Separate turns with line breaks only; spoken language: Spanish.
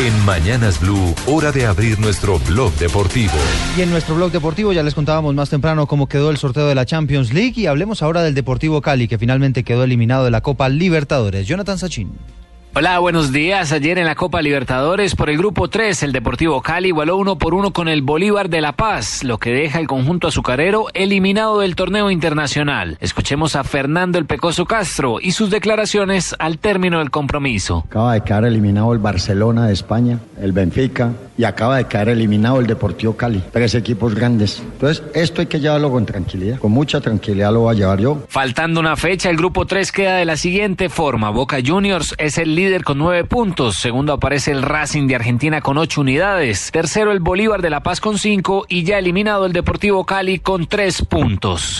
En Mañanas Blue, hora de abrir nuestro blog deportivo.
Y en nuestro blog deportivo ya les contábamos más temprano cómo quedó el sorteo de la Champions League y hablemos ahora del Deportivo Cali que finalmente quedó eliminado de la Copa Libertadores. Jonathan Sachin.
Hola, buenos días. Ayer en la Copa Libertadores por el grupo 3, el Deportivo Cali igualó uno por uno con el Bolívar de La Paz, lo que deja el conjunto azucarero eliminado del torneo internacional. Escuchemos a Fernando el Pecoso Castro y sus declaraciones al término del compromiso.
Acaba de quedar eliminado el Barcelona de España, el Benfica y acaba de quedar eliminado el Deportivo Cali. Tres equipos grandes. Entonces, esto hay que llevarlo con tranquilidad. Con mucha tranquilidad lo voy a llevar yo.
Faltando una fecha, el grupo 3 queda de la siguiente forma. Boca Juniors es el líder con nueve puntos. Segundo aparece el Racing de Argentina con ocho unidades. Tercero el Bolívar de La Paz con cinco y ya eliminado el Deportivo Cali con tres puntos.